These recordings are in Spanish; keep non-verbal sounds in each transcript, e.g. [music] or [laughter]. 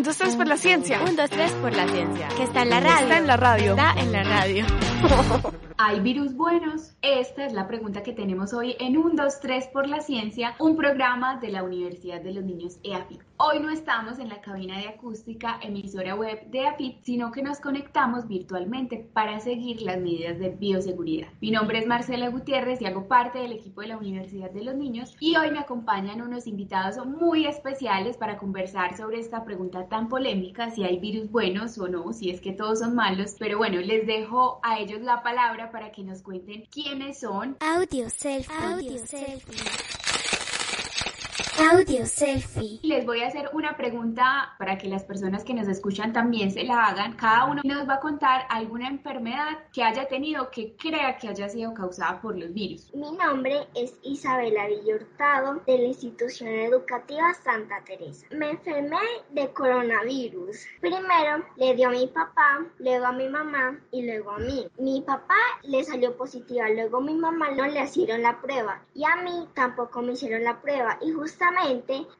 Un, dos, tres por la ciencia. Un, dos, tres por la ciencia. Que está en la radio. Está en la radio. Está en la radio. [laughs] ¿Hay virus buenos? Esta es la pregunta que tenemos hoy en Un, dos, tres por la ciencia, un programa de la Universidad de los Niños EAFIT. Hoy no estamos en la cabina de acústica emisora web de EAFIT, sino que nos conectamos virtualmente para seguir las medidas de bioseguridad. Mi nombre es Marcela Gutiérrez y hago parte del equipo de la Universidad de los Niños y hoy me acompañan unos invitados muy especiales para conversar sobre esta pregunta tan polémica, si hay virus buenos o no, si es que todos son malos. Pero bueno, les dejo a ellos la palabra para que nos cuenten quiénes son. Audio selfie. Audio selfie. Audio selfie. Les voy a hacer una pregunta para que las personas que nos escuchan también se la hagan. Cada uno nos va a contar alguna enfermedad que haya tenido que crea que haya sido causada por los virus. Mi nombre es Isabela Villortado de la institución educativa Santa Teresa. Me enfermé de coronavirus. Primero le dio a mi papá, luego a mi mamá y luego a mí. Mi papá le salió positiva, luego mi mamá no le hicieron la prueba y a mí tampoco me hicieron la prueba y justamente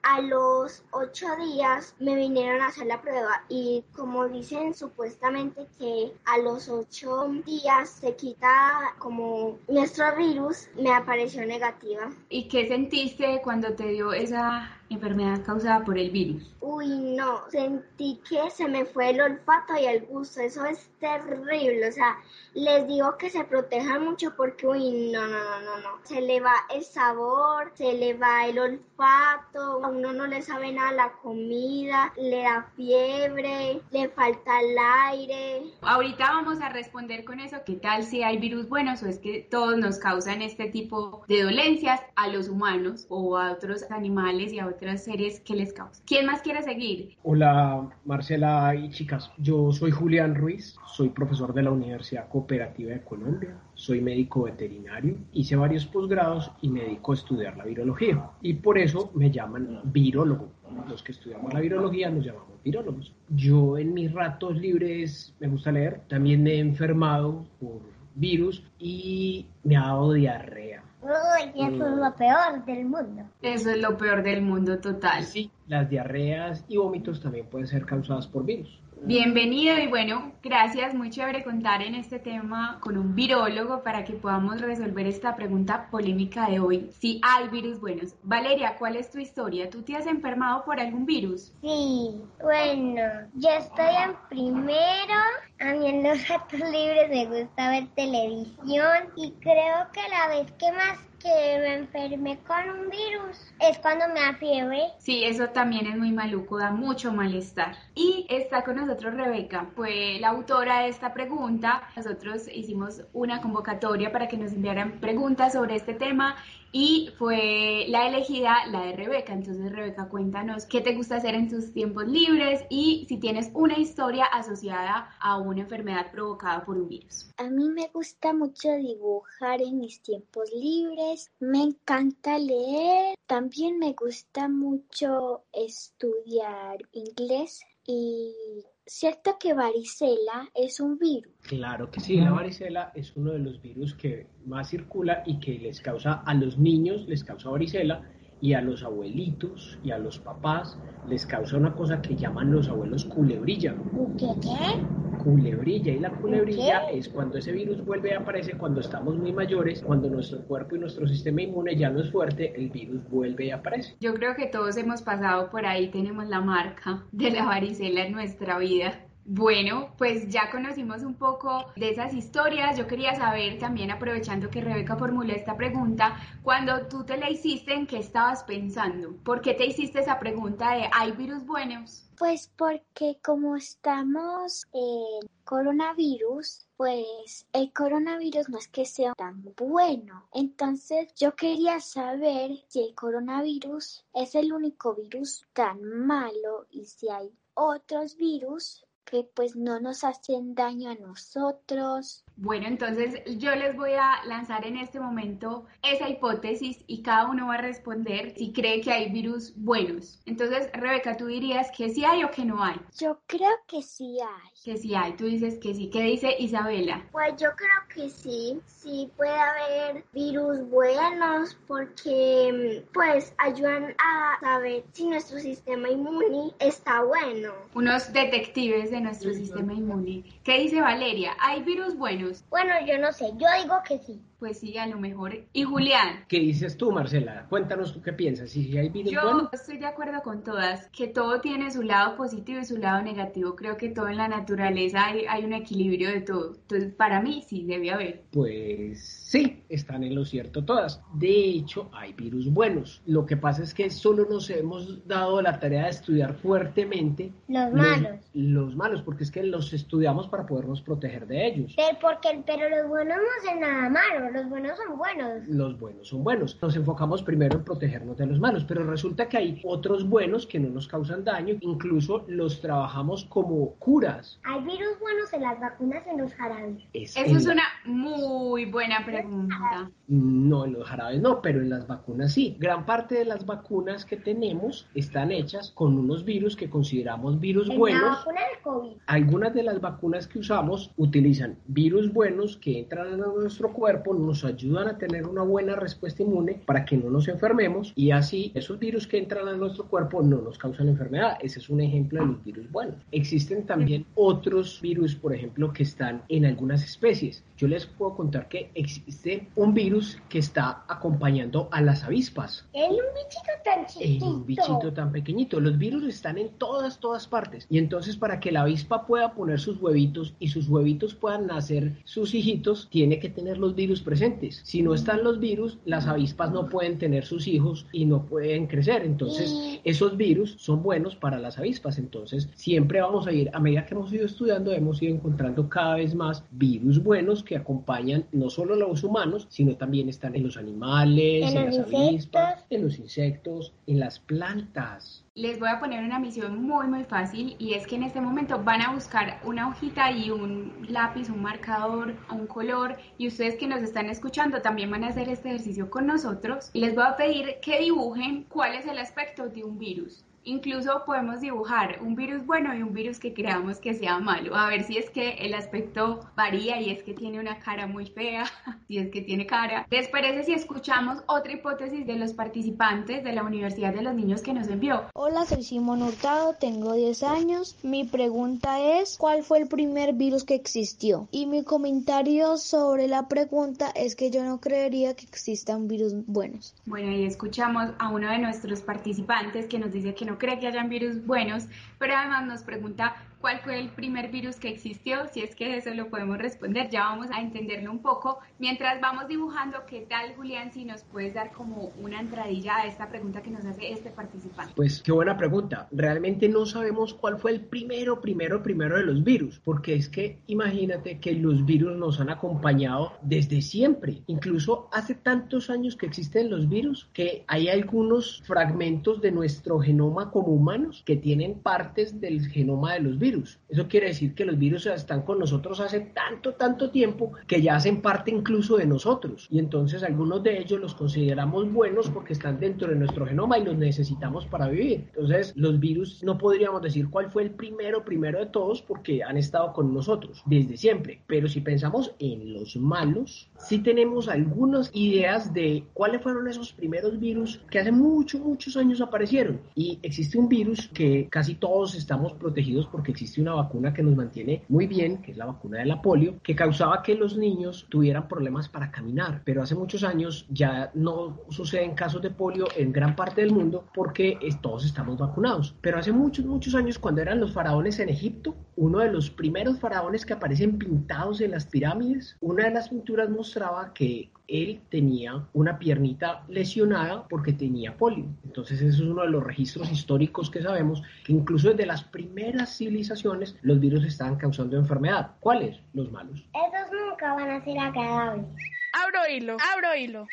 a los ocho días me vinieron a hacer la prueba y como dicen supuestamente que a los ocho días se quita como nuestro virus, me apareció negativa. ¿Y qué sentiste cuando te dio esa enfermedad causada por el virus? Uy, no, sentí que se me fue el olfato y el gusto, eso es terrible, o sea, les digo que se protejan mucho porque, uy, no, no, no, no, no, se le va el sabor, se le va el olfato, a uno no le sabe nada la comida, le da fiebre, le falta el aire. Ahorita vamos a responder con eso, ¿qué tal si hay virus buenos o es que todos nos causan este tipo de dolencias a los humanos o a otros animales y a otros otras series que les causa. ¿Quién más quiere seguir? Hola Marcela y chicas, yo soy Julián Ruiz, soy profesor de la Universidad Cooperativa de Colombia, soy médico veterinario, hice varios posgrados y me dedico a estudiar la virología y por eso me llaman virólogo. Los que estudiamos la virología nos llamamos virólogos. Yo en mis ratos libres me gusta leer, también me he enfermado por virus y me ha dado diarrea Uy, eso es lo peor del mundo. Eso es lo peor del mundo total. Sí, las diarreas y vómitos también pueden ser causadas por virus. Bienvenido y bueno, gracias, muy chévere contar en este tema con un virólogo para que podamos resolver esta pregunta polémica de hoy. Si hay virus buenos. Valeria, ¿cuál es tu historia? ¿Tú te has enfermado por algún virus? Sí, bueno, yo estoy en primero, a mí en los ratos libres me gusta ver televisión y creo que la vez que más que me enfermé con un virus es cuando me da fiebre. Sí, eso también es muy maluco, da mucho malestar. Y está con nosotros Rebeca, fue la autora de esta pregunta. Nosotros hicimos una convocatoria para que nos enviaran preguntas sobre este tema y fue la elegida la de Rebeca. Entonces, Rebeca, cuéntanos qué te gusta hacer en tus tiempos libres y si tienes una historia asociada a una enfermedad provocada por un virus. A mí me gusta mucho dibujar en mis tiempos libres, me encanta leer, también me gusta mucho estudiar inglés y ¿Cierto que varicela es un virus? Claro que sí, la varicela es uno de los virus que más circula y que les causa a los niños, les causa varicela y a los abuelitos y a los papás les causa una cosa que llaman los abuelos culebrilla. ¿Qué qué? Culebrilla y la culebrilla es cuando ese virus vuelve a aparecer cuando estamos muy mayores, cuando nuestro cuerpo y nuestro sistema inmune ya no es fuerte, el virus vuelve y aparece. Yo creo que todos hemos pasado por ahí, tenemos la marca de la varicela en nuestra vida. Bueno, pues ya conocimos un poco de esas historias. Yo quería saber también, aprovechando que Rebeca formuló esta pregunta, cuando tú te la hiciste, ¿en qué estabas pensando? ¿Por qué te hiciste esa pregunta de ¿hay virus buenos? Pues porque como estamos en coronavirus, pues el coronavirus no es que sea tan bueno. Entonces yo quería saber si el coronavirus es el único virus tan malo y si hay otros virus que pues no nos hacen daño a nosotros. Bueno, entonces yo les voy a lanzar en este momento esa hipótesis y cada uno va a responder si cree que hay virus buenos. Entonces, Rebeca, tú dirías que sí hay o que no hay. Yo creo que sí hay. Que sí hay, tú dices que sí. ¿Qué dice Isabela? Pues yo creo que sí, sí puede haber virus buenos porque pues ayudan a saber si nuestro sistema inmune está bueno. Unos detectives de nuestro sistema inmune. ¿Qué dice Valeria? ¿Hay virus buenos? Bueno, yo no sé, yo digo que sí. Pues sí, a lo mejor. ¿Y Julián? ¿Qué dices tú, Marcela? Cuéntanos tú qué piensas. Si hay virus Yo buenos. estoy de acuerdo con todas, que todo tiene su lado positivo y su lado negativo. Creo que todo en la naturaleza hay, hay un equilibrio de todo. Entonces, para mí sí debe haber. Pues sí, están en lo cierto todas. De hecho, hay virus buenos. Lo que pasa es que solo nos hemos dado la tarea de estudiar fuertemente Los malos. los malos, porque es que los estudiamos para podernos proteger de ellos. Pero, porque, pero los buenos no hacen nada malo, los buenos son buenos. Los buenos son buenos. Nos enfocamos primero en protegernos de los malos, pero resulta que hay otros buenos que no nos causan daño, incluso los trabajamos como curas. Hay virus buenos en las vacunas en los jarabes. Es Eso en es la- una muy buena pregunta. No, en los jarabes no, pero en las vacunas sí. Gran parte de las vacunas que tenemos están hechas con unos virus que consideramos virus En la buenos. vacuna del COVID. Algunas de las vacunas que usamos utilizan virus buenos que entran a nuestro cuerpo, nos ayudan a tener una buena respuesta inmune para que no nos enfermemos y así esos virus que entran a nuestro cuerpo no nos causan enfermedad. Ese es un ejemplo de los virus buenos. Existen también otros virus, por ejemplo, que están en algunas especies. Yo les puedo contar que existe un virus que está acompañando a las avispas. Es un bichito tan En chiquito. un bichito tan pequeñito. Los virus están en todas, todas partes. Y entonces para que la avispa pueda poner sus huevitos y sus huevitos puedan nacer sus hijitos, tiene que tener los virus presentes. Si no están los virus, las avispas no pueden tener sus hijos y no pueden crecer. Entonces esos virus son buenos para las avispas. Entonces siempre vamos a ir, a medida que hemos ido estudiando, hemos ido encontrando cada vez más virus buenos que acompañan no solo a los humanos, sino también están en los animales, En las avispas, en los insectos, en las plantas. Les voy a poner una misión muy muy fácil y es que en este momento van a buscar una hojita y un lápiz, un marcador, un color y ustedes que nos están escuchando también van a hacer este ejercicio con nosotros y les voy a pedir que dibujen cuál es el aspecto de un virus. Incluso podemos dibujar un virus bueno y un virus que creamos que sea malo. A ver si es que el aspecto varía y es que tiene una cara muy fea, [laughs] si es que tiene cara. ¿Les parece si escuchamos otra hipótesis de los participantes de la Universidad de los Niños que nos envió? Hola, soy Simón Hurtado, tengo 10 años. Mi pregunta es, ¿cuál fue el primer virus que existió? Y mi comentario sobre la pregunta es que yo no creería que existan virus buenos. Bueno, y escuchamos a uno de nuestros participantes que nos dice que no cree que hayan virus buenos, pero además nos pregunta cuál fue el primer virus que existió, si es que eso lo podemos responder, ya vamos a entenderlo un poco. Mientras vamos dibujando, ¿qué tal, Julián, si nos puedes dar como una entradilla a esta pregunta que nos hace este participante? Pues qué buena pregunta. Realmente no sabemos cuál fue el primero, primero, primero de los virus, porque es que imagínate que los virus nos han acompañado desde siempre. Incluso hace tantos años que existen los virus que hay algunos fragmentos de nuestro genoma como humanos que tienen partes del genoma de los virus. Eso quiere decir que los virus están con nosotros hace tanto, tanto tiempo que ya hacen parte incluso de nosotros. Y entonces algunos de ellos los consideramos buenos porque están dentro de nuestro genoma y los necesitamos para vivir. Entonces los virus no podríamos decir cuál fue el primero, primero de todos porque han estado con nosotros desde siempre. Pero si pensamos en los malos, sí tenemos algunas ideas de cuáles fueron esos primeros virus que hace muchos, muchos años aparecieron. Y existe un virus que casi todos estamos protegidos porque existe una vacuna que nos mantiene muy bien, que es la vacuna de la polio, que causaba que los niños tuvieran problemas para caminar. Pero hace muchos años ya no suceden casos de polio en gran parte del mundo porque todos estamos vacunados. Pero hace muchos, muchos años cuando eran los faraones en Egipto, uno de los primeros faraones que aparecen pintados en las pirámides, una de las pinturas mostraba que él tenía una piernita lesionada porque tenía polio. Entonces eso es uno de los registros históricos que sabemos que incluso desde las primeras civilizaciones los virus estaban causando enfermedad. ¿Cuáles? Los malos. Esos nunca van a ser agradables. Abro hilo, abro hilo.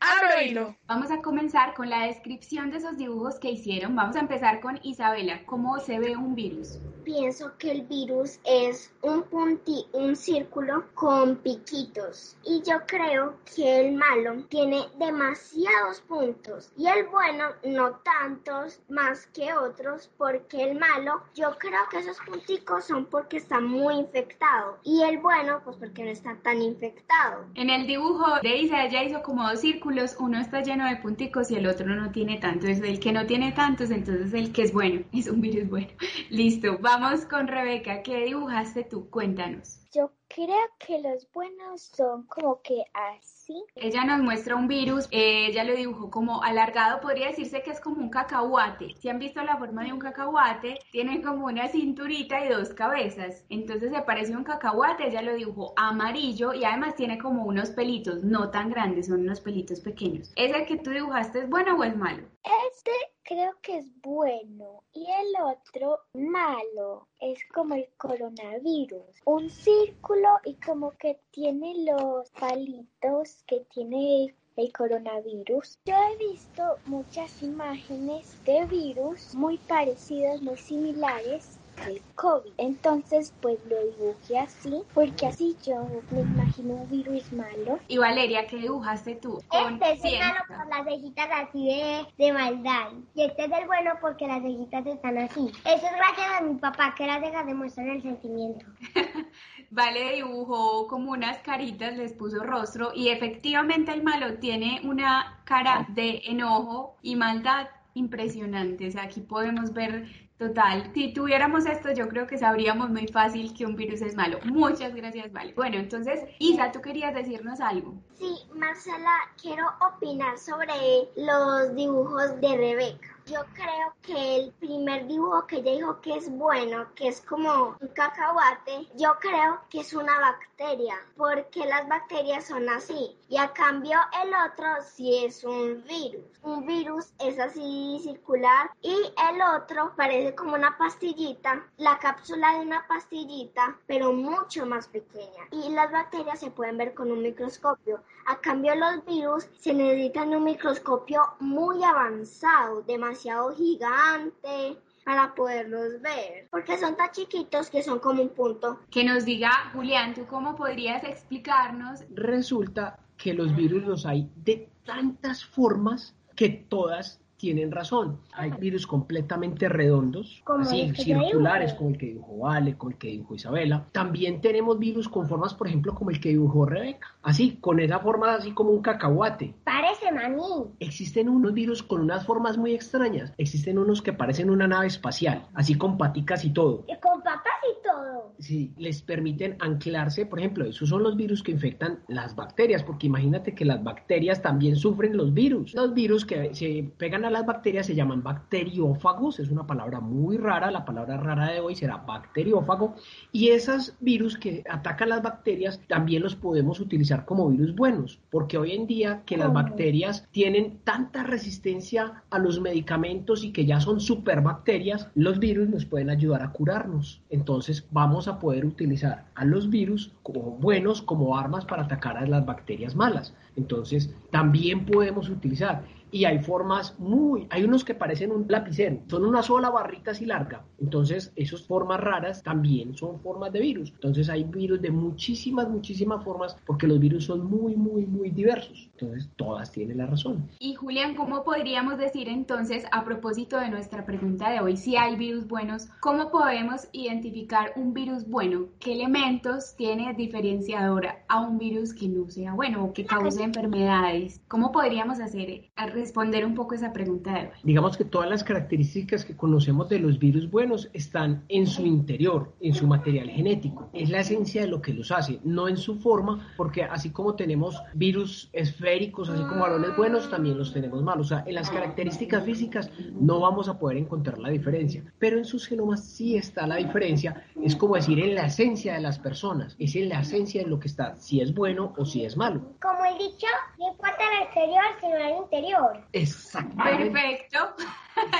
Abro hilo. Vamos a comenzar con la descripción de esos dibujos que hicieron. Vamos a empezar con Isabela. ¿Cómo se ve un virus? Pienso que el virus es un punti, un círculo con piquitos. Y yo creo que el malo tiene demasiados puntos y el bueno no tantos más que otros porque el malo yo creo que esos punticos son porque está muy infectado y el bueno pues porque no está tan infectado. En el dibujo de Isa ella hizo como dos círculos uno está lleno de punticos y el otro no tiene tanto. Es el que no tiene tantos, entonces el que es bueno, [laughs] es un virus bueno. Listo, vamos con Rebeca. ¿Qué dibujaste tú? Cuéntanos. Yo creo que los buenos son como que así. Ella nos muestra un virus, eh, ella lo dibujó como alargado, podría decirse que es como un cacahuate. Si han visto la forma de un cacahuate, tiene como una cinturita y dos cabezas. Entonces se parece un cacahuate, ella lo dibujó amarillo y además tiene como unos pelitos, no tan grandes, son unos pelitos pequeños. ¿Ese que tú dibujaste es bueno o es malo? Este creo que es bueno y el otro malo. Es como el coronavirus. Un círculo y como que tiene los palitos que tiene el coronavirus. Yo he visto muchas imágenes de virus muy parecidas, muy similares del COVID. Entonces, pues lo dibujé así, porque así yo me imagino un virus malo. Y Valeria, ¿qué dibujaste tú? Este es el malo por las cejitas así de, de maldad. Y este es el bueno porque las cejitas están así. Eso es gracias a mi papá, que las cejas demuestran el sentimiento. [laughs] Vale dibujó como unas caritas, les puso rostro y efectivamente el malo tiene una cara de enojo y maldad impresionante. O sea, aquí podemos ver Total, si tuviéramos esto, yo creo que sabríamos muy fácil que un virus es malo. Muchas gracias, Vale. Bueno, entonces, Isa, tú querías decirnos algo. Sí, Marcela, quiero opinar sobre los dibujos de Rebeca. Yo creo que el primer dibujo que ella dijo que es bueno, que es como un cacahuate, yo creo que es una bacteria, porque las bacterias son así. Y a cambio el otro sí es un virus. Un virus es así circular y el otro parece como una pastillita, la cápsula de una pastillita, pero mucho más pequeña. Y las bacterias se pueden ver con un microscopio. A cambio los virus se necesitan un microscopio muy avanzado, demasiado gigante para poderlos ver, porque son tan chiquitos que son como un punto. Que nos diga, Julián, ¿tú cómo podrías explicarnos? Resulta que los virus los hay de tantas formas que todas tienen razón. Hay virus completamente redondos, así circulares, como el que dibujó Vale, como el que dibujó Isabela. También tenemos virus con formas, por ejemplo, como el que dibujó Rebeca, así, con esa forma así como un cacahuate. Parece maní. Existen unos virus con unas formas muy extrañas. Existen unos que parecen una nave espacial, así con paticas y todo. Y con patas todo. Sí, les permiten anclarse, por ejemplo, esos son los virus que infectan las bacterias, porque imagínate que las bacterias también sufren los virus. Los virus que se pegan a las bacterias se llaman bacteriófagos, es una palabra muy rara, la palabra rara de hoy será bacteriófago, y esos virus que atacan las bacterias también los podemos utilizar como virus buenos, porque hoy en día que las bacterias tienen tanta resistencia a los medicamentos y que ya son superbacterias, los virus nos pueden ayudar a curarnos. Entonces vamos a poder utilizar a los virus como buenos, como armas para atacar a las bacterias malas. Entonces también podemos utilizar y hay formas muy, hay unos que parecen un lapicero, son una sola barrita así larga. Entonces, esas formas raras también son formas de virus. Entonces, hay virus de muchísimas, muchísimas formas porque los virus son muy, muy, muy diversos. Entonces, todas tienen la razón. Y Julián, ¿cómo podríamos decir entonces, a propósito de nuestra pregunta de hoy, si hay virus buenos, cómo podemos identificar un virus bueno? ¿Qué elementos tiene diferenciadora a un virus que no sea bueno o que cause enfermedades? ¿Cómo podríamos hacer al responder un poco esa pregunta de hoy. Digamos que todas las características que conocemos de los virus buenos están en su interior, en su material genético. Es la esencia de lo que los hace, no en su forma, porque así como tenemos virus esféricos, así como balones buenos, también los tenemos malos. O sea, en las características físicas no vamos a poder encontrar la diferencia, pero en sus genomas sí está la diferencia. Es como decir en la esencia de las personas, es en la esencia de lo que está, si es bueno o si es malo. Como he dicho, no importa el exterior, sino el interior. Exactamente. Perfecto.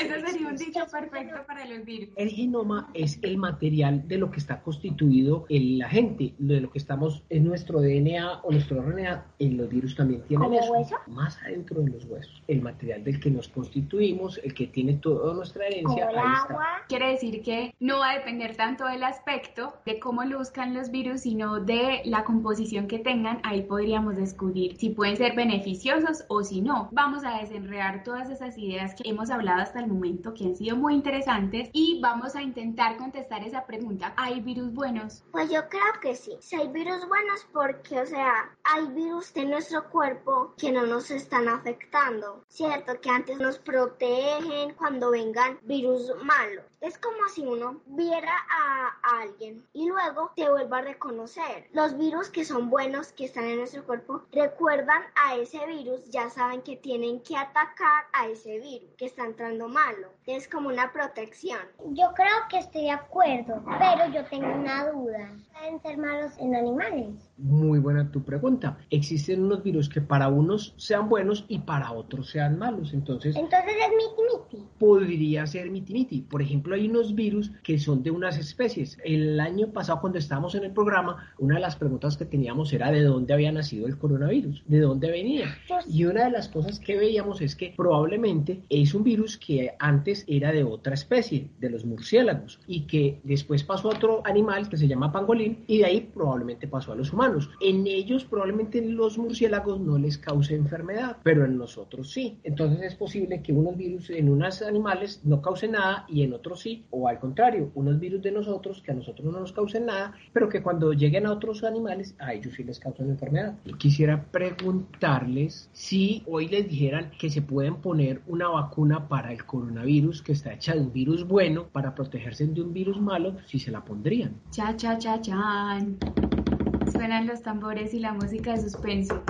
Eso sería un dicho perfecto para los virus. El genoma es el material de lo que está constituido en la gente, de lo que estamos en nuestro DNA o nuestro RNA. En los virus también tienen ¿Como eso, hueso? más adentro de los huesos. El material del que nos constituimos, el que tiene toda nuestra herencia, el ahí está. agua. Quiere decir que no va a depender tanto del aspecto, de cómo luzcan los virus, sino de la composición que tengan. Ahí podríamos descubrir si pueden ser beneficiosos o si no. Vamos a desenredar todas esas ideas que hemos hablado hasta el momento, que han sido muy interesantes, y vamos a intentar contestar esa pregunta. ¿Hay virus buenos? Pues yo creo que sí. Si hay virus buenos porque, o sea, hay virus de nuestro cuerpo que no nos están afectando. Cierto, que antes nos protegen cuando vengan virus malos. Es como si uno viera a, alguien y luego te vuelva a reconocer. Los virus que son buenos, que están en nuestro cuerpo, recuerdan a ese virus, ya saben que tienen que atacar a ese virus que está entrando malo. Es como una protección. Yo creo que estoy de acuerdo, pero yo tengo una duda. ¿Pueden ser malos en animales? Muy buena tu pregunta. Existen unos virus que para unos sean buenos y para otros sean malos. Entonces, Entonces es miti miti. podría ser miti-miti. Por ejemplo, hay unos virus que son de unas especies. El año pasado, cuando estábamos en el programa, una de las preguntas que teníamos era de dónde había nacido el coronavirus, de dónde venía. Y una de las cosas que veíamos es que probablemente es un virus que antes era de otra especie, de los murciélagos, y que después pasó a otro animal que se llama pangolín, y de ahí probablemente pasó a los humanos. En ellos, probablemente los murciélagos no les cause enfermedad, pero en nosotros sí. Entonces es posible que unos virus en unos animales no causen nada y en otros sí, o al contrario, unos virus de nosotros que a nosotros no nos causen nada, pero que cuando lleguen a otros animales, a ellos sí les causan enfermedad. Quisiera preguntarles si hoy les dijeran que se pueden poner una vacuna para el coronavirus que está hecha de un virus bueno para protegerse de un virus malo, si se la pondrían. Cha, cha, cha, chan. Suenan los tambores y la música de suspenso.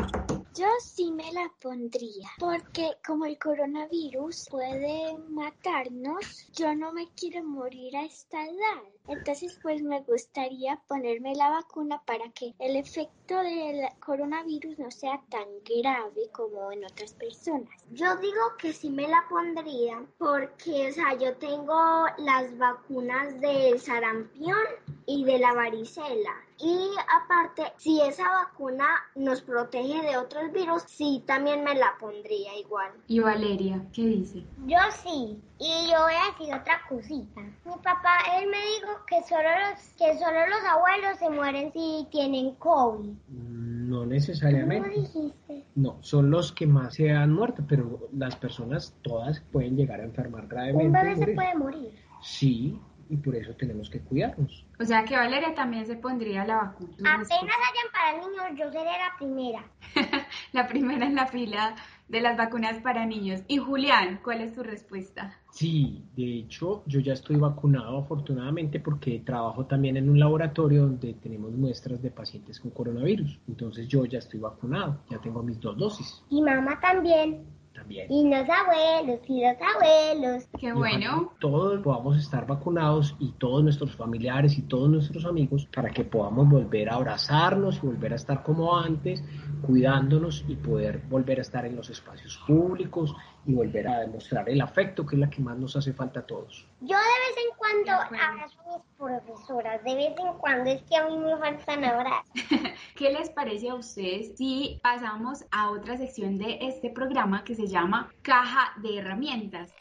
Yo sí me la pondría, porque como el coronavirus puede matarnos, yo no me quiero morir a esta edad. Entonces, pues me gustaría ponerme la vacuna para que el efecto del coronavirus no sea tan grave como en otras personas. Yo digo que sí me la pondría porque, o sea, yo tengo las vacunas del sarampión y de la varicela. Y aparte, si esa vacuna nos protege de otros virus, sí, también me la pondría igual. Y Valeria, ¿qué dice? Yo sí. Y yo voy a decir otra cosita. Mi papá, él me dijo que solo los, que solo los abuelos se mueren si tienen COVID. No ¿Cómo necesariamente. dijiste? No, son los que más se han muerto, pero las personas todas pueden llegar a enfermar gravemente. Un bebé se puede morir. Sí, y por eso tenemos que cuidarnos. O sea que Valeria también se pondría la vacuna. Apenas hayan para niños, yo seré la primera. [laughs] La primera en la fila de las vacunas para niños. Y Julián, ¿cuál es tu respuesta? Sí, de hecho, yo ya estoy vacunado afortunadamente porque trabajo también en un laboratorio donde tenemos muestras de pacientes con coronavirus. Entonces yo ya estoy vacunado, ya tengo mis dos dosis Y mamá también. También. Y los abuelos, y los abuelos. Qué Y bueno. Todos podamos estar vacunados y todos nuestros familiares y todos nuestros amigos para que podamos volver a abrazarnos y volver a estar como antes, cuidándonos y poder volver a estar en los espacios públicos y volver a demostrar el afecto que es la que más nos hace falta a todos. Yo de vez en cuando De a mis profesoras, de vez en cuando es que a mí me faltan abrazos. [laughs] ¿Qué les parece a ustedes si pasamos a otra sección de este programa que se llama Caja de Herramientas?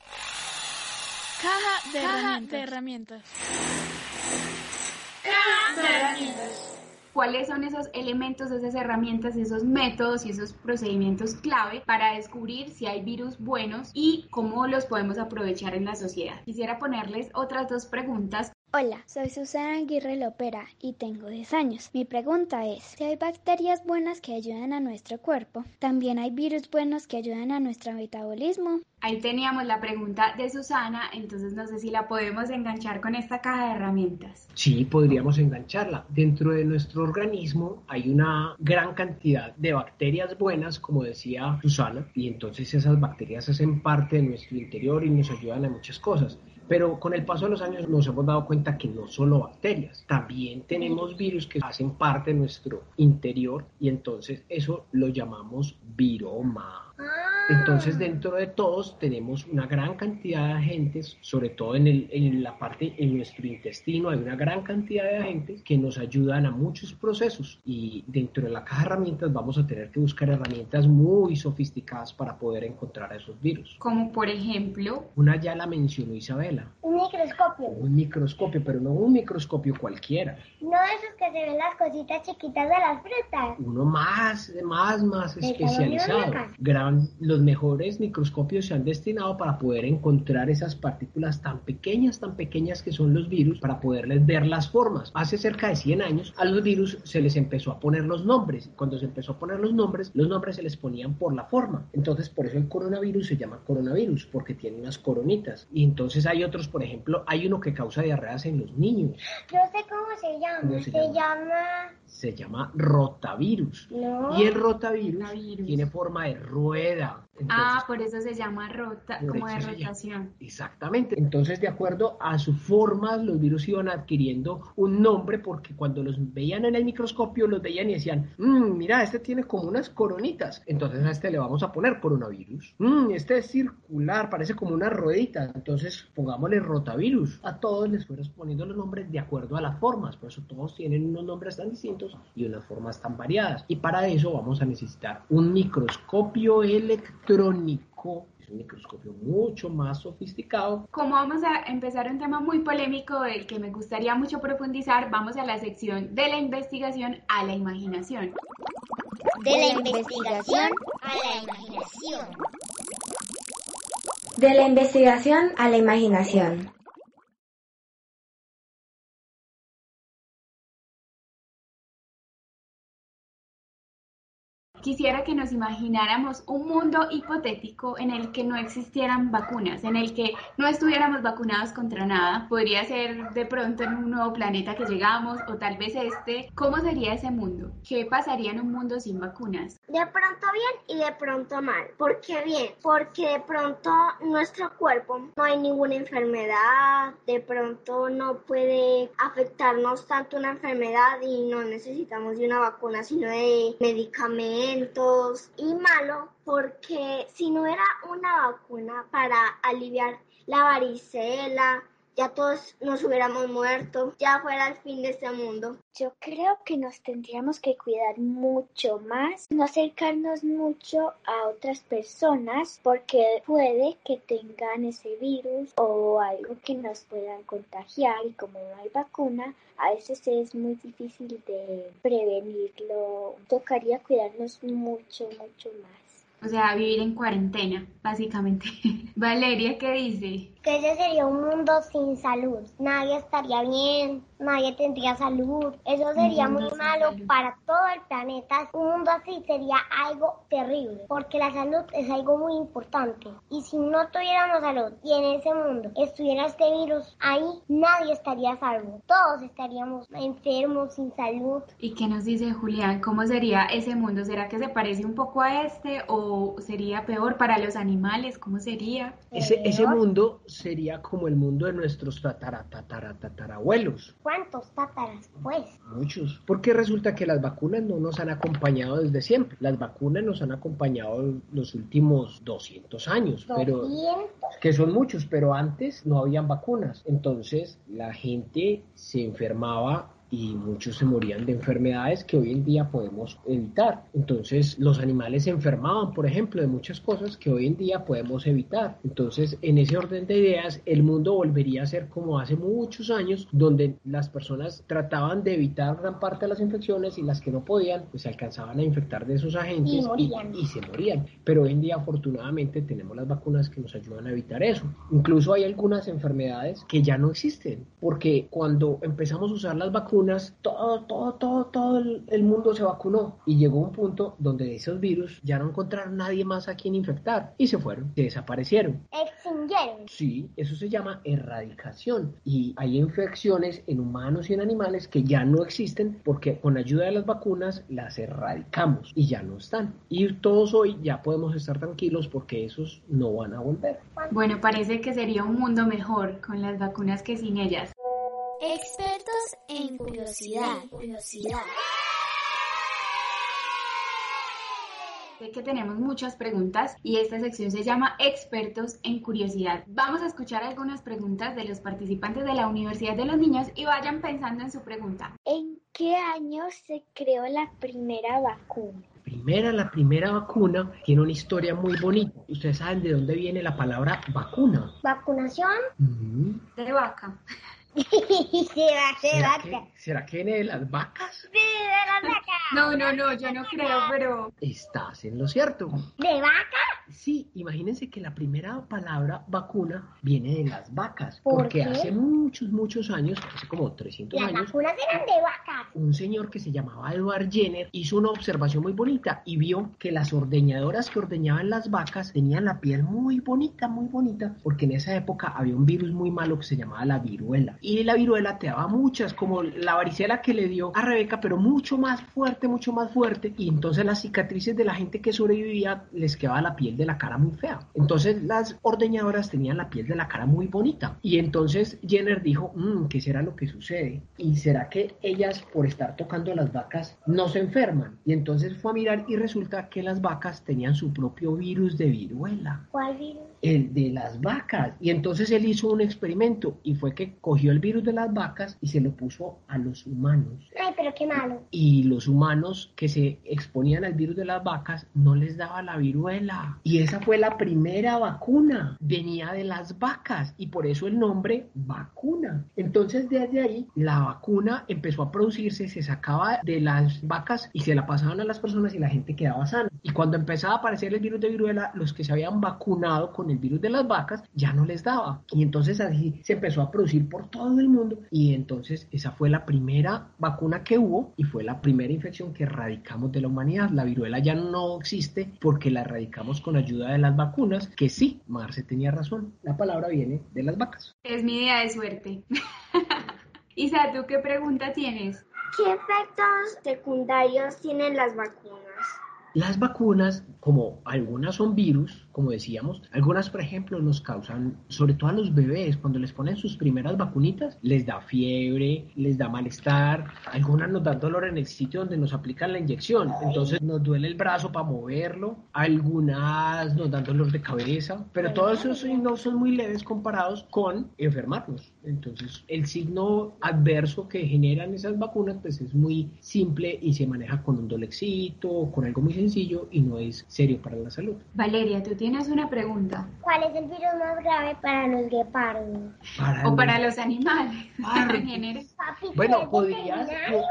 Caja de herramientas. ¿Cuáles son esos elementos, esas herramientas, esos métodos y esos procedimientos clave para descubrir si hay virus buenos y cómo los podemos aprovechar en la sociedad? Quisiera ponerles otras dos preguntas. Hola, soy Susana Aguirre Lopera y tengo 10 años. Mi pregunta es, si hay bacterias buenas que ayudan a nuestro cuerpo, ¿también hay virus buenos que ayudan a nuestro metabolismo? Ahí teníamos la pregunta de Susana, entonces no sé si la podemos enganchar con esta caja de herramientas. Sí, podríamos engancharla. Dentro de nuestro organismo hay una gran cantidad de bacterias buenas, como decía Susana, y entonces esas bacterias hacen parte de nuestro interior y nos ayudan a muchas cosas. Pero con el paso de los años nos hemos dado cuenta que no solo bacterias, también tenemos virus que hacen parte de nuestro interior y entonces eso lo llamamos viroma. Entonces dentro de todos tenemos una gran cantidad de agentes, sobre todo en, el, en la parte, en nuestro intestino hay una gran cantidad de agentes que nos ayudan a muchos procesos y dentro de la caja de herramientas vamos a tener que buscar herramientas muy sofisticadas para poder encontrar a esos virus. Como por ejemplo... Una ya la mencionó Isabela. Un microscopio. Un microscopio, pero no un microscopio cualquiera. No esos que se ven las cositas chiquitas de las frutas. Uno más, más, más especializado. tamaño los mejores microscopios se han destinado para poder encontrar esas partículas tan pequeñas, tan pequeñas que son los virus, para poderles ver las formas. Hace cerca de 100 años a los virus se les empezó a poner los nombres. Cuando se empezó a poner los nombres, los nombres se les ponían por la forma. Entonces, por eso el coronavirus se llama coronavirus, porque tiene unas coronitas. Y entonces hay otros, por ejemplo, hay uno que causa diarreas en los niños. No sé cómo se llama. ¿Cómo se, se llama? llama... Se llama rotavirus. No. Y el rotavirus Rotavirus. tiene forma de rueda. Ah, por eso se llama rota, como de rotación. Exactamente. Entonces, de acuerdo a su forma, los virus iban adquiriendo un nombre porque cuando los veían en el microscopio, los veían y decían, "Mm, mira, este tiene como unas coronitas. Entonces a este le vamos a poner coronavirus. "Mm, este es circular, parece como una ruedita. Entonces pongámosle rotavirus. A todos les fueron poniendo los nombres de acuerdo a las formas. Por eso todos tienen unos nombres tan distintos y unas formas tan variadas. Y para eso vamos a necesitar un microscopio electrónico. Es un microscopio mucho más sofisticado Como vamos a empezar un tema muy polémico del que me gustaría mucho profundizar, vamos a la sección de la investigación a la imaginación. De la investigación a la imaginación. De la investigación a la imaginación. Quisiera que nos imagináramos un mundo hipotético en el que no existieran vacunas, en el que no estuviéramos vacunados contra nada. Podría ser de pronto en un nuevo planeta que llegamos o tal vez este. ¿Cómo sería ese mundo? ¿Qué pasaría en un mundo sin vacunas? De pronto bien y de pronto mal. ¿Por qué bien? Porque de pronto nuestro cuerpo no hay ninguna enfermedad, de pronto no puede afectarnos tanto una enfermedad y no necesitamos de una vacuna, sino de medicamentos. Y malo porque si no era una vacuna para aliviar la varicela, ya todos nos hubiéramos muerto, ya fuera el fin de este mundo. Yo creo que nos tendríamos que cuidar mucho más, no acercarnos mucho a otras personas porque puede que tengan ese virus o algo que nos puedan contagiar y como no hay vacuna, a veces es muy difícil de prevenirlo. Tocaría cuidarnos mucho, mucho más. O sea, vivir en cuarentena, básicamente. [laughs] Valeria, ¿qué dice? Que ese sería un mundo sin salud. Nadie estaría bien, nadie tendría salud. Eso sería muy malo salud. para todo el planeta. Un mundo así sería algo terrible, porque la salud es algo muy importante. Y si no tuviéramos salud y en ese mundo estuviera este virus, ahí nadie estaría a salvo. Todos estaríamos enfermos, sin salud. ¿Y qué nos dice Julián? ¿Cómo sería ese mundo? ¿Será que se parece un poco a este o sería peor para los animales? ¿Cómo sería? Ese, ese mundo sería como el mundo de nuestros tatara, tatara, tatarabuelos. ¿Cuántos tátaras, pues? Muchos. Porque resulta que las vacunas no nos han acompañado desde siempre. Las vacunas nos han acompañado los últimos 200 años, pero 200. que son muchos, pero antes no habían vacunas. Entonces la gente se enfermaba y muchos se morían de enfermedades que hoy en día podemos evitar. Entonces los animales se enfermaban, por ejemplo, de muchas cosas que hoy en día podemos evitar. Entonces en ese orden de ideas el mundo volvería a ser como hace muchos años, donde las personas trataban de evitar gran parte de las infecciones y las que no podían, pues se alcanzaban a infectar de esos agentes y, y se morían. Pero hoy en día afortunadamente tenemos las vacunas que nos ayudan a evitar eso. Incluso hay algunas enfermedades que ya no existen, porque cuando empezamos a usar las vacunas, todo, todo, todo, todo el, mundo se vacunó y llegó un punto donde esos virus ya no encontraron nadie más a quien infectar y se fueron, se desaparecieron. Extinguieron. Sí, eso se llama erradicación y hay infecciones en humanos y en animales que ya no existen porque con ayuda de las vacunas las erradicamos y ya no están. Y todos hoy ya podemos estar tranquilos porque esos no van a volver. Bueno, parece que sería un mundo mejor con las vacunas que sin ellas. Expertos en curiosidad. curiosidad. Sé que tenemos muchas preguntas y esta sección se llama Expertos en Curiosidad. Vamos a escuchar algunas preguntas de los participantes de la Universidad de los Niños y vayan pensando en su pregunta. ¿En qué año se creó la primera vacuna? Primera, la primera vacuna tiene una historia muy bonita. Ustedes saben de dónde viene la palabra vacuna. ¿Vacunación? De vaca. [laughs] ¿Será, ¿Será, que, ¿Será que viene de las vacas? Sí, de las vacas. No, no, no, yo no creo, pero... Estás en lo cierto. ¿De vaca? Sí, imagínense que la primera palabra vacuna viene de las vacas. ¿Por porque qué? hace muchos, muchos años, hace como 300 Las años, vacunas eran de vacas. un señor que se llamaba Edward Jenner hizo una observación muy bonita y vio que las ordeñadoras que ordeñaban las vacas tenían la piel muy bonita, muy bonita, porque en esa época había un virus muy malo que se llamaba la viruela. Y la viruela te daba muchas, como la varicela que le dio a Rebeca, pero mucho más fuerte, mucho más fuerte. Y entonces las cicatrices de la gente que sobrevivía les quedaba la piel de la cara muy fea. Entonces las ordeñadoras tenían la piel de la cara muy bonita. Y entonces Jenner dijo, "Mm, ¿qué será lo que sucede? ¿Y será que ellas por estar tocando a las vacas no se enferman? Y entonces fue a mirar y resulta que las vacas tenían su propio virus de viruela ¿Cuál virus? el de las vacas. Y entonces él hizo un experimento y fue que cogió el virus de las vacas y se lo puso a los humanos. Ay, pero qué malo. Y los humanos que se exponían al virus de las vacas no les daba la viruela. Y esa fue la primera vacuna. Venía de las vacas y por eso el nombre vacuna. Entonces desde ahí la vacuna empezó a producirse, se sacaba de las vacas y se la pasaban a las personas y la gente quedaba sana. Y cuando empezaba a aparecer el virus de viruela, los que se habían vacunado con el virus de las vacas ya no les daba. Y entonces así se empezó a producir por todo el mundo. Y entonces esa fue la primera vacuna que hubo y fue la primera infección que erradicamos de la humanidad. La viruela ya no existe porque la erradicamos con ayuda de las vacunas, que sí, Marce tenía razón. La palabra viene de las vacas. Es mi día de suerte. [laughs] Isa, ¿tú qué pregunta tienes? ¿Qué efectos secundarios tienen las vacunas? Las vacunas, como algunas son virus, como decíamos, algunas, por ejemplo, nos causan, sobre todo a los bebés, cuando les ponen sus primeras vacunitas, les da fiebre, les da malestar, algunas nos dan dolor en el sitio donde nos aplican la inyección, entonces nos duele el brazo para moverlo, algunas nos dan dolor de cabeza, pero todos esos signos son muy leves comparados con enfermarnos. Entonces, el signo adverso que generan esas vacunas, pues es muy simple y se maneja con un dolecito, con algo muy sencillo y no es serio para la salud. Valeria, tú tienes una pregunta. ¿Cuál es el virus más grave para los guepardos? Para O para los animales Ah, [laughs] en general. Papi, ¿tú Bueno, podría,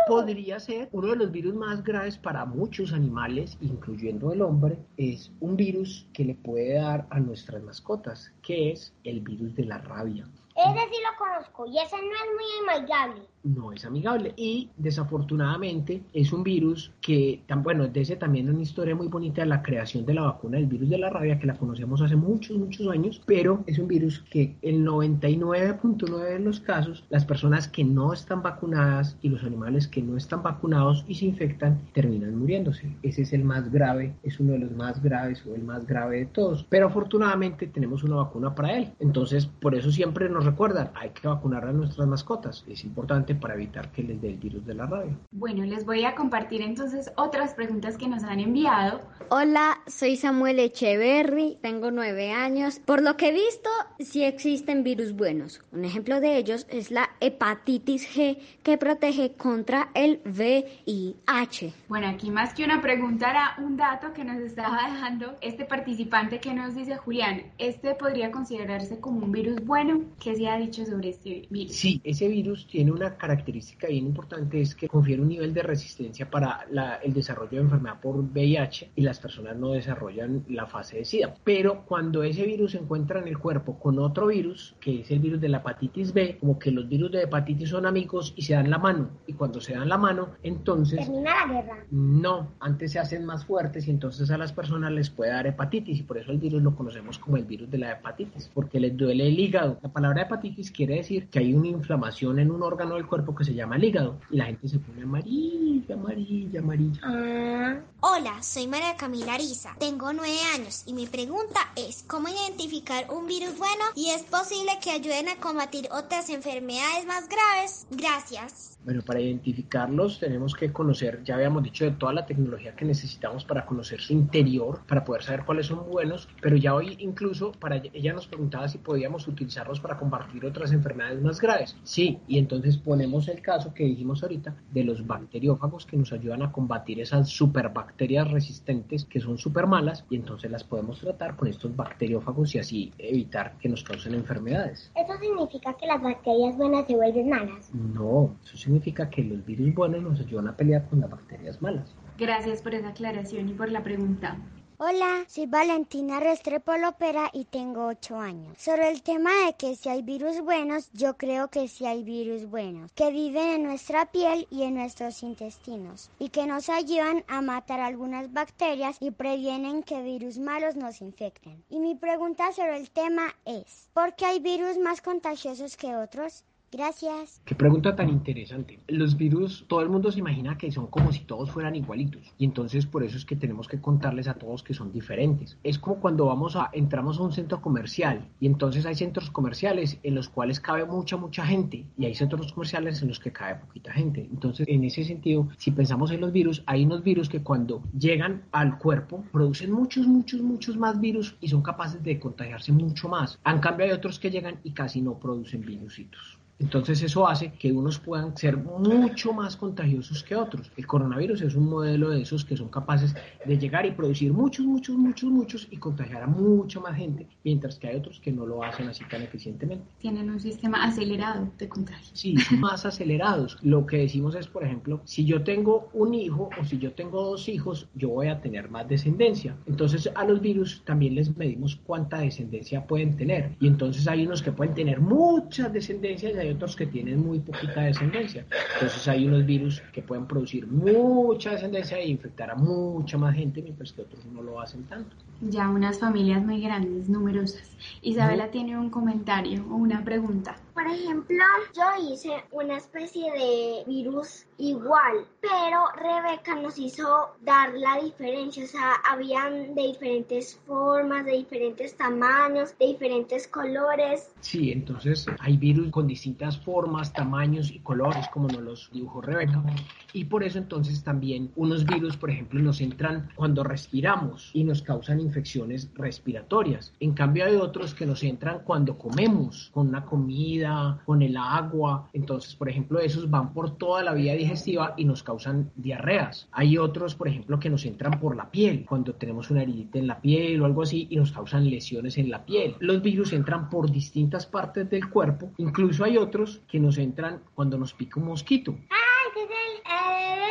podría ser uno de los virus más graves para muchos animales, incluyendo el hombre, es un virus que le puede dar a nuestras mascotas, que es el virus de la rabia. Ese sí lo conozco y ese no es muy amigable. No es amigable y desafortunadamente es un virus que, tan, bueno, de ese también una historia muy bonita de la creación de la vacuna del virus de la rabia que la conocemos hace muchos, muchos años, pero es un virus que el 99.9 de los casos las personas que no están vacunadas y los animales que no están vacunados y se infectan terminan muriéndose. Ese es el más grave, es uno de los más graves o el más grave de todos, pero afortunadamente tenemos una vacuna para él. Entonces, por eso siempre nos nos recuerdan, hay que vacunar a nuestras mascotas. Es importante para evitar que les dé el virus de la rabia. Bueno, les voy a compartir entonces otras preguntas que nos han enviado. Hola, soy Samuel Echeverry, tengo nueve años. Por lo que he visto, sí existen virus buenos. Un ejemplo de ellos es la hepatitis G que protege contra el VIH. Bueno, aquí más que una pregunta era un dato que nos estaba dejando este participante que nos dice Julián, ¿este podría considerarse como un virus bueno? ¿Qué se ha dicho sobre este virus? Sí, ese virus tiene una característica bien importante, es que confiere un nivel de resistencia para el desarrollo de enfermedad por VIH y las personas no desarrollan la fase de SIDA. Pero cuando ese virus se encuentra en el cuerpo con otro virus, que es el virus de la hepatitis B, como que los virus de hepatitis son amigos y se dan la mano. Y cuando se dan la mano, entonces... Termina la guerra. No, antes se hacen más fuertes y entonces a las personas les puede dar hepatitis y por eso el virus lo conocemos como el virus de la hepatitis, porque les duele el hígado. La palabra hepatitis quiere decir que hay una inflamación en un órgano del cuerpo que se llama el hígado y la gente se pone amarilla, amarilla, amarilla. Ah. Hola, soy María Camila Ariza, tengo nueve años y mi pregunta es ¿cómo identificar un virus bueno y es posible que ayuden a combatir otras enfermedades más graves? Gracias. Bueno, para identificarlos tenemos que conocer, ya habíamos dicho, de toda la tecnología que necesitamos para conocer su interior, para poder saber cuáles son buenos, pero ya hoy incluso para ella nos preguntaba si podíamos utilizarlos para combatir otras enfermedades más graves. Sí, y entonces ponemos el caso que dijimos ahorita de los bacteriófagos que nos ayudan a combatir esas superbacterias resistentes que son súper malas y entonces las podemos tratar con estos bacteriófagos y así evitar que nos causen enfermedades. ¿Eso significa que las bacterias buenas se vuelven malas? No, eso significa significa que los virus buenos nos ayudan a pelear con las bacterias malas. Gracias por esa aclaración y por la pregunta. Hola, soy Valentina Restrepo Lopera y tengo 8 años. Sobre el tema de que si hay virus buenos, yo creo que sí hay virus buenos, que viven en nuestra piel y en nuestros intestinos, y que nos ayudan a matar algunas bacterias y previenen que virus malos nos infecten. Y mi pregunta sobre el tema es, ¿por qué hay virus más contagiosos que otros? Gracias. Qué pregunta tan interesante. Los virus, todo el mundo se imagina que son como si todos fueran igualitos. Y entonces por eso es que tenemos que contarles a todos que son diferentes. Es como cuando vamos a, entramos a un centro comercial y entonces hay centros comerciales en los cuales cabe mucha, mucha gente y hay centros comerciales en los que cabe poquita gente. Entonces, en ese sentido, si pensamos en los virus, hay unos virus que cuando llegan al cuerpo producen muchos, muchos, muchos más virus y son capaces de contagiarse mucho más. En cambio, hay otros que llegan y casi no producen virusitos. Entonces eso hace que unos puedan ser mucho más contagiosos que otros. El coronavirus es un modelo de esos que son capaces de llegar y producir muchos, muchos, muchos, muchos y contagiar a mucha más gente, mientras que hay otros que no lo hacen así tan eficientemente. Tienen un sistema acelerado de contagio. Sí, más acelerados. Lo que decimos es, por ejemplo, si yo tengo un hijo o si yo tengo dos hijos, yo voy a tener más descendencia. Entonces a los virus también les medimos cuánta descendencia pueden tener. Y entonces hay unos que pueden tener muchas descendencias y hay otros que tienen muy poquita descendencia. Entonces hay unos virus que pueden producir mucha descendencia e infectar a mucha más gente, mientras que otros no lo hacen tanto. Ya unas familias muy grandes, numerosas. Isabela tiene un comentario o una pregunta. Por ejemplo, yo hice una especie de virus igual, pero Rebeca nos hizo dar la diferencia, o sea, habían de diferentes formas, de diferentes tamaños, de diferentes colores. Sí, entonces hay virus con distintas formas, tamaños y colores, como nos los dibujó Rebeca. Y por eso entonces también unos virus, por ejemplo, nos entran cuando respiramos y nos causan infecciones respiratorias. En cambio hay otros que nos entran cuando comemos, con una comida, con el agua. Entonces, por ejemplo, esos van por toda la vía digestiva y nos causan diarreas. Hay otros, por ejemplo, que nos entran por la piel, cuando tenemos una herida en la piel o algo así y nos causan lesiones en la piel. Los virus entran por distintas partes del cuerpo. Incluso hay otros que nos entran cuando nos pica un mosquito. ¡Ay, que es el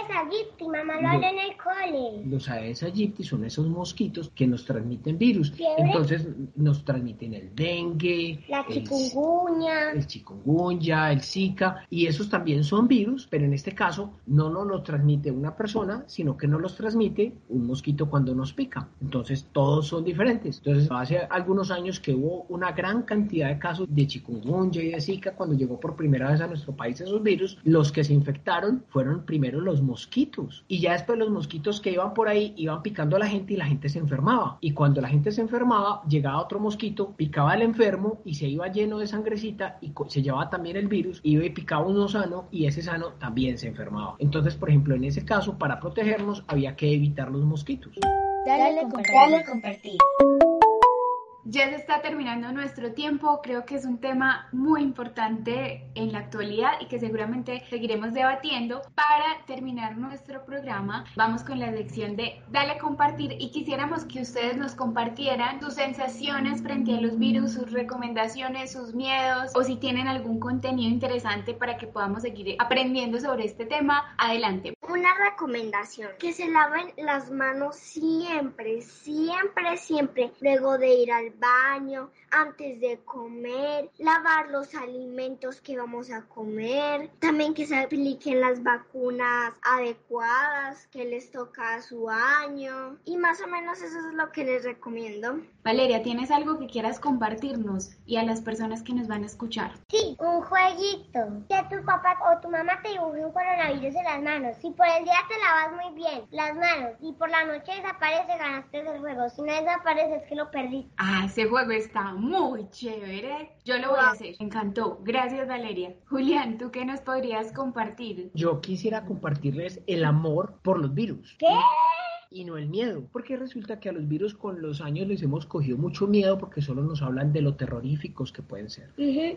Aedes aegypti! Mamá lo habla en el cole. Los Aedes aegypti son esos mosquitos que nos transmiten virus. ¿Fiebre? Entonces nos transmiten el dengue, La el, chikungunya. el chikungunya, el zika y esos también son virus, pero en este caso no nos los transmite una persona, sino que nos los transmite un mosquito cuando nos pica. Entonces todos son diferentes. Entonces hace algunos años que hubo una gran cantidad de casos de chikungunya y de zika cuando llegó por primera vez a nuestro país esos virus, los que se infectaron fueron primero los mosquitos. Y ya después los mosquitos que iban por ahí iban picando a la gente y la gente se enfermaba. Y cuando la gente se enfermaba, llegaba otro mosquito, picaba al enfermo y se iba lleno de sangrecita y se llevaba también el virus, iba y picaba uno sano y ese sano también se enfermaba. Entonces, por ejemplo, en ese caso, para protegernos había que evitar los mosquitos. Dale, compartir. compartir. Ya se está terminando nuestro tiempo, creo que es un tema muy importante en la actualidad y que seguramente seguiremos debatiendo. Para terminar nuestro programa, vamos con la lección de Dale compartir y quisiéramos que ustedes nos compartieran sus sensaciones frente a los virus, sus recomendaciones, sus miedos o si tienen algún contenido interesante para que podamos seguir aprendiendo sobre este tema. Adelante. Una recomendación, que se laven las manos siempre, siempre, siempre, luego de ir al baño, antes de comer, lavar los alimentos que vamos a comer, también que se apliquen las vacunas adecuadas que les toca a su año y más o menos eso es lo que les recomiendo. Valeria, ¿tienes algo que quieras compartirnos y a las personas que nos van a escuchar? Sí, un jueguito. Que tu papá o tu mamá te dibuje un coronavirus en las manos. Si por el día te lavas muy bien las manos y por la noche desaparece, ganaste el juego. Si no desaparece, es que lo perdiste. Ah, ese juego está muy chévere. Yo lo voy a hacer. Me encantó. Gracias, Valeria. Julián, ¿tú qué nos podrías compartir? Yo quisiera compartirles el amor por los virus. ¿Qué? Y no el miedo, porque resulta que a los virus con los años les hemos cogido mucho miedo porque solo nos hablan de lo terroríficos que pueden ser.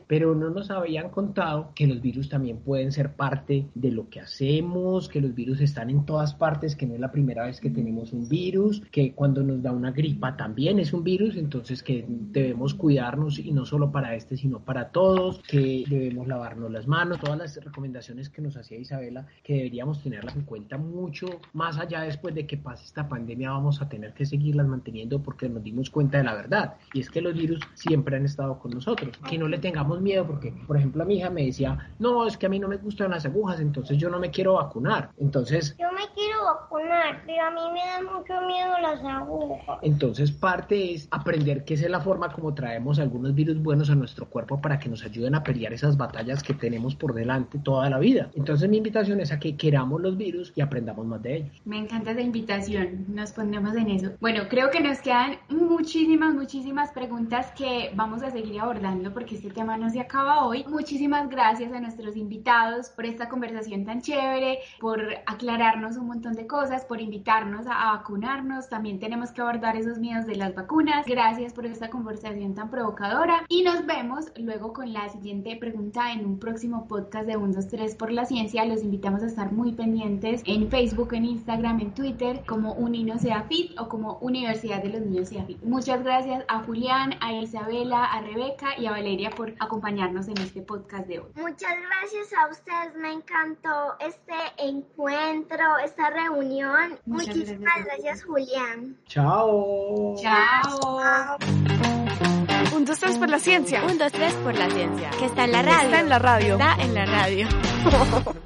Pero no nos habían contado que los virus también pueden ser parte de lo que hacemos, que los virus están en todas partes, que no es la primera vez que tenemos un virus, que cuando nos da una gripa también es un virus, entonces que debemos cuidarnos y no solo para este, sino para todos, que debemos lavarnos las manos, todas las recomendaciones que nos hacía Isabela, que deberíamos tenerlas en cuenta mucho más allá después de que pase esta pandemia vamos a tener que seguirlas manteniendo porque nos dimos cuenta de la verdad. Y es que los virus siempre han estado con nosotros. Que no le tengamos miedo porque, por ejemplo, a mi hija me decía, no, es que a mí no me gustan las agujas, entonces yo no me quiero vacunar. Entonces... Yo me quiero vacunar, pero a mí me dan mucho miedo las agujas. Entonces parte es aprender que esa es la forma como traemos algunos virus buenos a nuestro cuerpo para que nos ayuden a pelear esas batallas que tenemos por delante toda la vida. Entonces mi invitación es a que queramos los virus y aprendamos más de ellos. Me encanta esa invitación nos ponemos en eso. Bueno, creo que nos quedan muchísimas, muchísimas preguntas que vamos a seguir abordando porque este tema no se acaba hoy. Muchísimas gracias a nuestros invitados por esta conversación tan chévere, por aclararnos un montón de cosas, por invitarnos a, vacunarnos. También tenemos que abordar esos miedos de las vacunas. Gracias por esta conversación tan provocadora y nos vemos luego con la siguiente pregunta en un próximo podcast de 1, 2, 3 por la ciencia. Los invitamos a estar muy pendientes en Facebook, en Instagram, en Twitter como Unino Seafit o como Universidad de los Niños Seafit. Muchas gracias a Julián, a Isabela, a Rebeca y a Valeria por acompañarnos en este podcast de hoy. Muchas gracias a ustedes, me encantó este encuentro, esta reunión. Muchísimas gracias. Julián. Chao. Chao. Un, dos, tres por la ciencia. Un, dos, tres por la ciencia. Que está en la radio. Está en la radio. Está en la radio. [laughs]